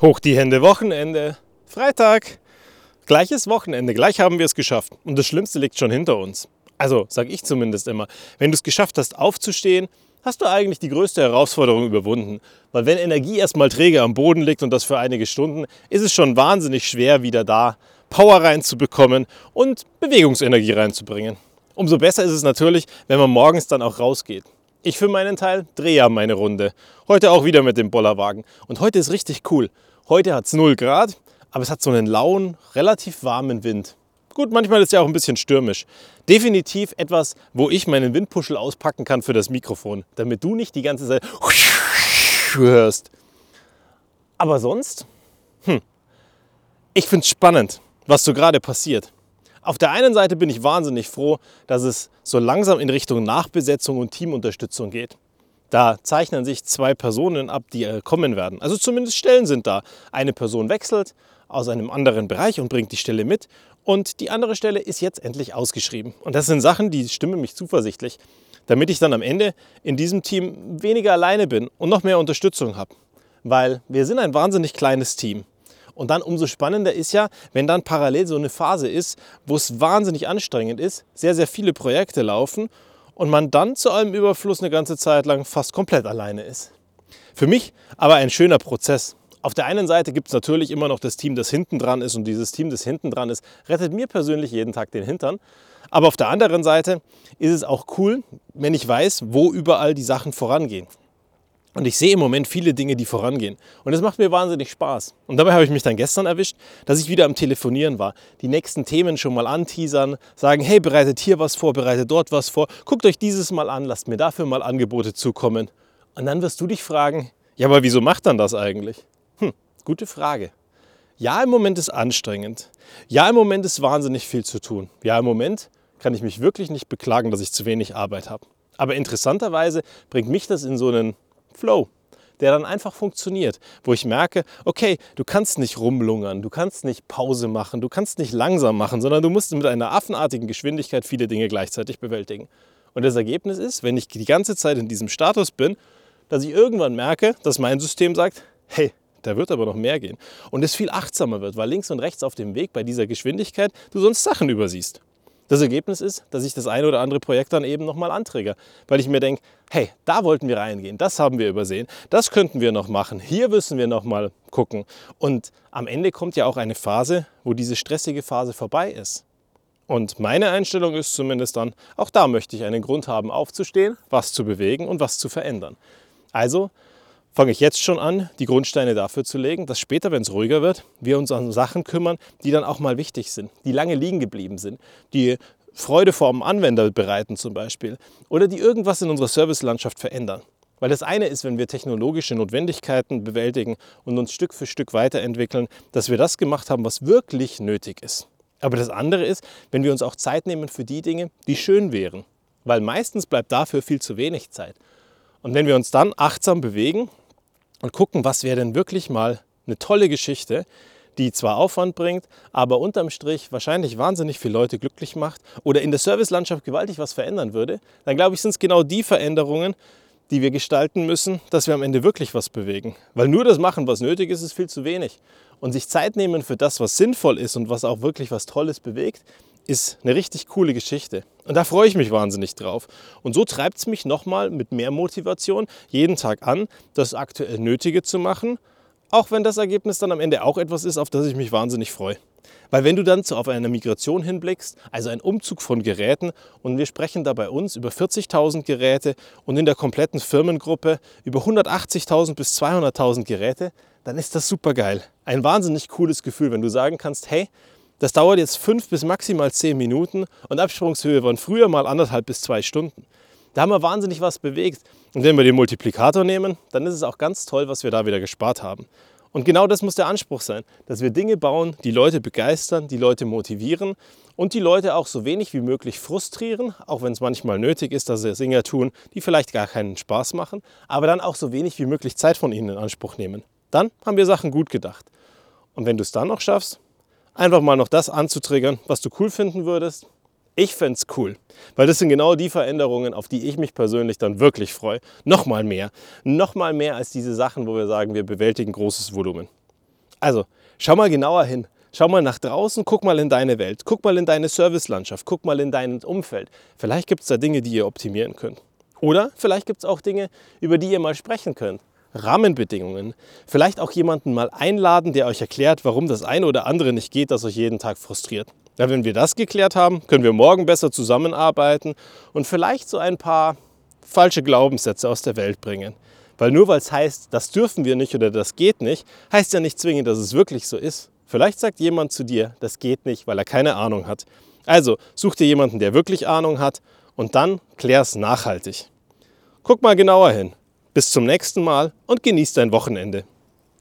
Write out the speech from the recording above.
Hoch die Hände, Wochenende, Freitag. Gleiches Wochenende, gleich haben wir es geschafft. Und das Schlimmste liegt schon hinter uns. Also, sage ich zumindest immer. Wenn du es geschafft hast, aufzustehen, hast du eigentlich die größte Herausforderung überwunden. Weil wenn Energie erstmal träge am Boden liegt und das für einige Stunden, ist es schon wahnsinnig schwer, wieder da Power reinzubekommen und Bewegungsenergie reinzubringen. Umso besser ist es natürlich, wenn man morgens dann auch rausgeht. Ich für meinen Teil drehe ja meine Runde. Heute auch wieder mit dem Bollerwagen. Und heute ist richtig cool. Heute hat es 0 Grad, aber es hat so einen lauen, relativ warmen Wind. Gut, manchmal ist ja auch ein bisschen stürmisch. Definitiv etwas, wo ich meinen Windpuschel auspacken kann für das Mikrofon, damit du nicht die ganze Zeit hörst. Aber sonst, hm, ich finde es spannend, was so gerade passiert. Auf der einen Seite bin ich wahnsinnig froh, dass es so langsam in Richtung Nachbesetzung und Teamunterstützung geht. Da zeichnen sich zwei Personen ab, die äh, kommen werden. Also zumindest Stellen sind da. Eine Person wechselt aus einem anderen Bereich und bringt die Stelle mit. Und die andere Stelle ist jetzt endlich ausgeschrieben. Und das sind Sachen, die stimmen mich zuversichtlich, damit ich dann am Ende in diesem Team weniger alleine bin und noch mehr Unterstützung habe. Weil wir sind ein wahnsinnig kleines Team. Und dann umso spannender ist ja, wenn dann parallel so eine Phase ist, wo es wahnsinnig anstrengend ist, sehr, sehr viele Projekte laufen und man dann zu allem Überfluss eine ganze Zeit lang fast komplett alleine ist. Für mich aber ein schöner Prozess. Auf der einen Seite gibt es natürlich immer noch das Team, das hinten dran ist und dieses Team, das hinten dran ist, rettet mir persönlich jeden Tag den Hintern. Aber auf der anderen Seite ist es auch cool, wenn ich weiß, wo überall die Sachen vorangehen. Und ich sehe im Moment viele Dinge, die vorangehen. Und es macht mir wahnsinnig Spaß. Und dabei habe ich mich dann gestern erwischt, dass ich wieder am Telefonieren war. Die nächsten Themen schon mal anteasern, sagen, hey, bereitet hier was vor, bereitet dort was vor. Guckt euch dieses mal an, lasst mir dafür mal Angebote zukommen. Und dann wirst du dich fragen, ja, aber wieso macht dann das eigentlich? Hm, gute Frage. Ja, im Moment ist anstrengend. Ja, im Moment ist wahnsinnig viel zu tun. Ja, im Moment kann ich mich wirklich nicht beklagen, dass ich zu wenig Arbeit habe. Aber interessanterweise bringt mich das in so einen Flow, der dann einfach funktioniert, wo ich merke, okay, du kannst nicht rumlungern, du kannst nicht Pause machen, du kannst nicht langsam machen, sondern du musst mit einer affenartigen Geschwindigkeit viele Dinge gleichzeitig bewältigen. Und das Ergebnis ist, wenn ich die ganze Zeit in diesem Status bin, dass ich irgendwann merke, dass mein System sagt, hey, da wird aber noch mehr gehen. Und es viel achtsamer wird, weil links und rechts auf dem Weg bei dieser Geschwindigkeit du sonst Sachen übersiehst. Das Ergebnis ist, dass ich das eine oder andere Projekt dann eben nochmal anträge, weil ich mir denke, hey, da wollten wir reingehen, das haben wir übersehen, das könnten wir noch machen, hier müssen wir nochmal gucken. Und am Ende kommt ja auch eine Phase, wo diese stressige Phase vorbei ist. Und meine Einstellung ist zumindest dann, auch da möchte ich einen Grund haben, aufzustehen, was zu bewegen und was zu verändern. Also fange ich jetzt schon an, die Grundsteine dafür zu legen, dass später, wenn es ruhiger wird, wir uns an Sachen kümmern, die dann auch mal wichtig sind, die lange liegen geblieben sind, die Freude vor dem Anwender bereiten zum Beispiel oder die irgendwas in unserer Servicelandschaft verändern. Weil das eine ist, wenn wir technologische Notwendigkeiten bewältigen und uns Stück für Stück weiterentwickeln, dass wir das gemacht haben, was wirklich nötig ist. Aber das andere ist, wenn wir uns auch Zeit nehmen für die Dinge, die schön wären. Weil meistens bleibt dafür viel zu wenig Zeit. Und wenn wir uns dann achtsam bewegen und gucken, was wäre denn wirklich mal eine tolle Geschichte, die zwar Aufwand bringt, aber unterm Strich wahrscheinlich wahnsinnig viele Leute glücklich macht oder in der Servicelandschaft gewaltig was verändern würde, dann glaube ich, sind es genau die Veränderungen, die wir gestalten müssen, dass wir am Ende wirklich was bewegen. Weil nur das machen, was nötig ist, ist viel zu wenig. Und sich Zeit nehmen für das, was sinnvoll ist und was auch wirklich was Tolles bewegt, ist eine richtig coole Geschichte. Und da freue ich mich wahnsinnig drauf. Und so treibt es mich nochmal mit mehr Motivation jeden Tag an, das aktuell Nötige zu machen, auch wenn das Ergebnis dann am Ende auch etwas ist, auf das ich mich wahnsinnig freue. Weil wenn du dann zu, auf eine Migration hinblickst, also ein Umzug von Geräten, und wir sprechen da bei uns über 40.000 Geräte und in der kompletten Firmengruppe über 180.000 bis 200.000 Geräte, dann ist das super geil. Ein wahnsinnig cooles Gefühl, wenn du sagen kannst, hey, das dauert jetzt fünf bis maximal zehn Minuten und Absprungshöhe waren früher mal anderthalb bis zwei Stunden. Da haben wir wahnsinnig was bewegt. Und wenn wir den Multiplikator nehmen, dann ist es auch ganz toll, was wir da wieder gespart haben. Und genau das muss der Anspruch sein, dass wir Dinge bauen, die Leute begeistern, die Leute motivieren und die Leute auch so wenig wie möglich frustrieren, auch wenn es manchmal nötig ist, dass sie Dinge tun, die vielleicht gar keinen Spaß machen, aber dann auch so wenig wie möglich Zeit von ihnen in Anspruch nehmen. Dann haben wir Sachen gut gedacht. Und wenn du es dann noch schaffst, einfach mal noch das anzutriggern, was du cool finden würdest. Ich fände es cool, weil das sind genau die Veränderungen, auf die ich mich persönlich dann wirklich freue. Nochmal mehr. Nochmal mehr als diese Sachen, wo wir sagen, wir bewältigen großes Volumen. Also, schau mal genauer hin. Schau mal nach draußen, guck mal in deine Welt, guck mal in deine Servicelandschaft, guck mal in dein Umfeld. Vielleicht gibt es da Dinge, die ihr optimieren könnt. Oder vielleicht gibt es auch Dinge, über die ihr mal sprechen könnt. Rahmenbedingungen. Vielleicht auch jemanden mal einladen, der euch erklärt, warum das eine oder andere nicht geht, das euch jeden Tag frustriert. Ja, wenn wir das geklärt haben, können wir morgen besser zusammenarbeiten und vielleicht so ein paar falsche Glaubenssätze aus der Welt bringen. Weil nur weil es heißt, das dürfen wir nicht oder das geht nicht, heißt ja nicht zwingend, dass es wirklich so ist. Vielleicht sagt jemand zu dir, das geht nicht, weil er keine Ahnung hat. Also such dir jemanden, der wirklich Ahnung hat und dann klär es nachhaltig. Guck mal genauer hin. Bis zum nächsten Mal und genieß dein Wochenende.